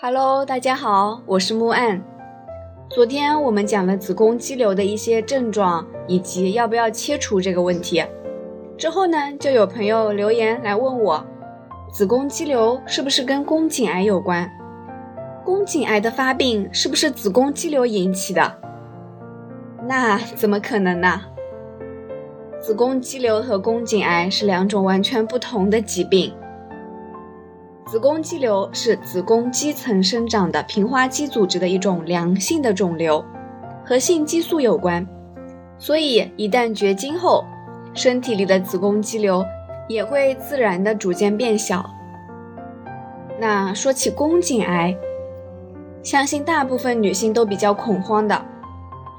Hello，大家好，我是木岸。昨天我们讲了子宫肌瘤的一些症状以及要不要切除这个问题。之后呢，就有朋友留言来问我，子宫肌瘤是不是跟宫颈癌有关？宫颈癌的发病是不是子宫肌瘤引起的？那怎么可能呢？子宫肌瘤和宫颈癌是两种完全不同的疾病。子宫肌瘤是子宫肌层生长的平滑肌组织的一种良性的肿瘤，和性激素有关，所以一旦绝经后，身体里的子宫肌瘤也会自然的逐渐变小。那说起宫颈癌，相信大部分女性都比较恐慌的，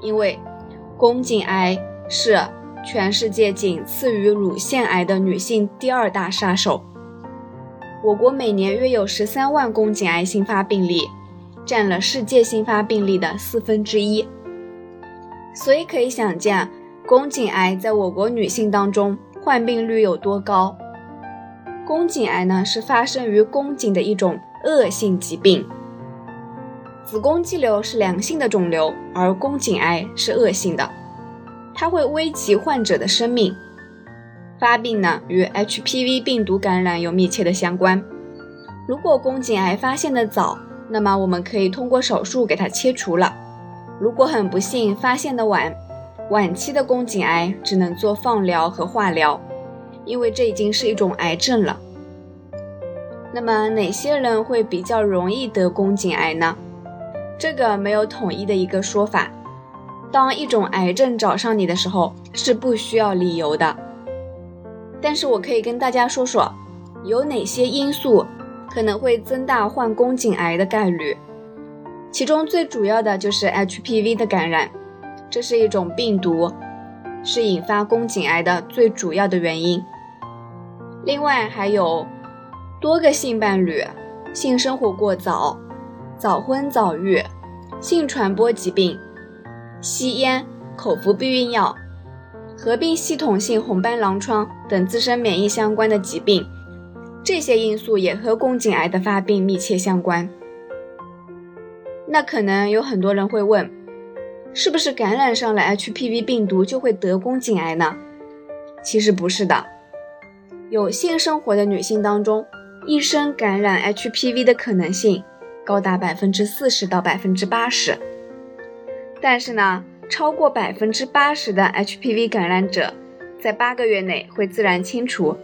因为宫颈癌是全世界仅次于乳腺癌的女性第二大杀手。我国每年约有十三万宫颈癌新发病例，占了世界新发病例的四分之一。所以可以想见，宫颈癌在我国女性当中患病率有多高。宫颈癌呢是发生于宫颈的一种恶性疾病。子宫肌瘤是良性的肿瘤，而宫颈癌是恶性的，它会危及患者的生命。发病呢与 HPV 病毒感染有密切的相关。如果宫颈癌发现的早，那么我们可以通过手术给它切除了。如果很不幸发现的晚，晚期的宫颈癌只能做放疗和化疗，因为这已经是一种癌症了。那么哪些人会比较容易得宫颈癌呢？这个没有统一的一个说法。当一种癌症找上你的时候，是不需要理由的。但是我可以跟大家说说，有哪些因素可能会增大患宫颈癌的概率。其中最主要的就是 HPV 的感染，这是一种病毒，是引发宫颈癌的最主要的原因。另外还有多个性伴侣、性生活过早、早婚早育、性传播疾病、吸烟、口服避孕药。合并系统性红斑狼疮等自身免疫相关的疾病，这些因素也和宫颈癌的发病密切相关。那可能有很多人会问，是不是感染上了 HPV 病毒就会得宫颈癌呢？其实不是的，有性生活的女性当中，一生感染 HPV 的可能性高达百分之四十到百分之八十。但是呢？超过百分之八十的 HPV 感染者，在八个月内会自然清除，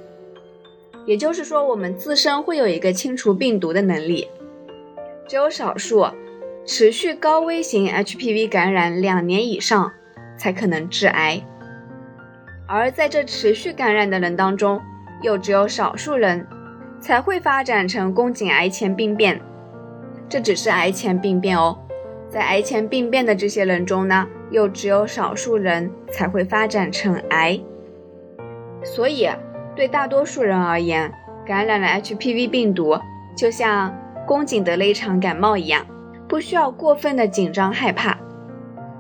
也就是说，我们自身会有一个清除病毒的能力。只有少数持续高危型 HPV 感染两年以上，才可能致癌。而在这持续感染的人当中，又只有少数人才会发展成宫颈癌前病变。这只是癌前病变哦，在癌前病变的这些人中呢？又只有少数人才会发展成癌，所以对大多数人而言，感染了 HPV 病毒就像宫颈得了一场感冒一样，不需要过分的紧张害怕。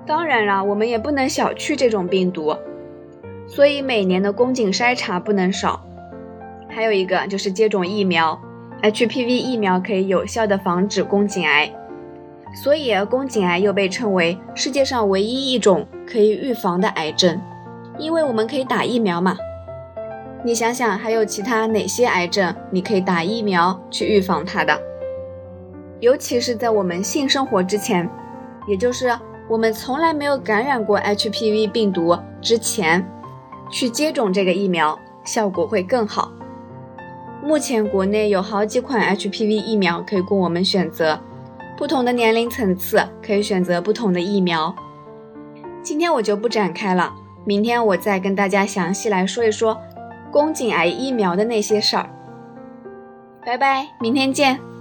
当然了，我们也不能小觑这种病毒，所以每年的宫颈筛查不能少。还有一个就是接种疫苗，HPV 疫苗可以有效的防止宫颈癌。所以，宫颈癌又被称为世界上唯一一种可以预防的癌症，因为我们可以打疫苗嘛。你想想，还有其他哪些癌症你可以打疫苗去预防它的？尤其是在我们性生活之前，也就是我们从来没有感染过 HPV 病毒之前，去接种这个疫苗，效果会更好。目前国内有好几款 HPV 疫苗可以供我们选择。不同的年龄层次可以选择不同的疫苗。今天我就不展开了，明天我再跟大家详细来说一说宫颈癌疫苗的那些事儿。拜拜，明天见。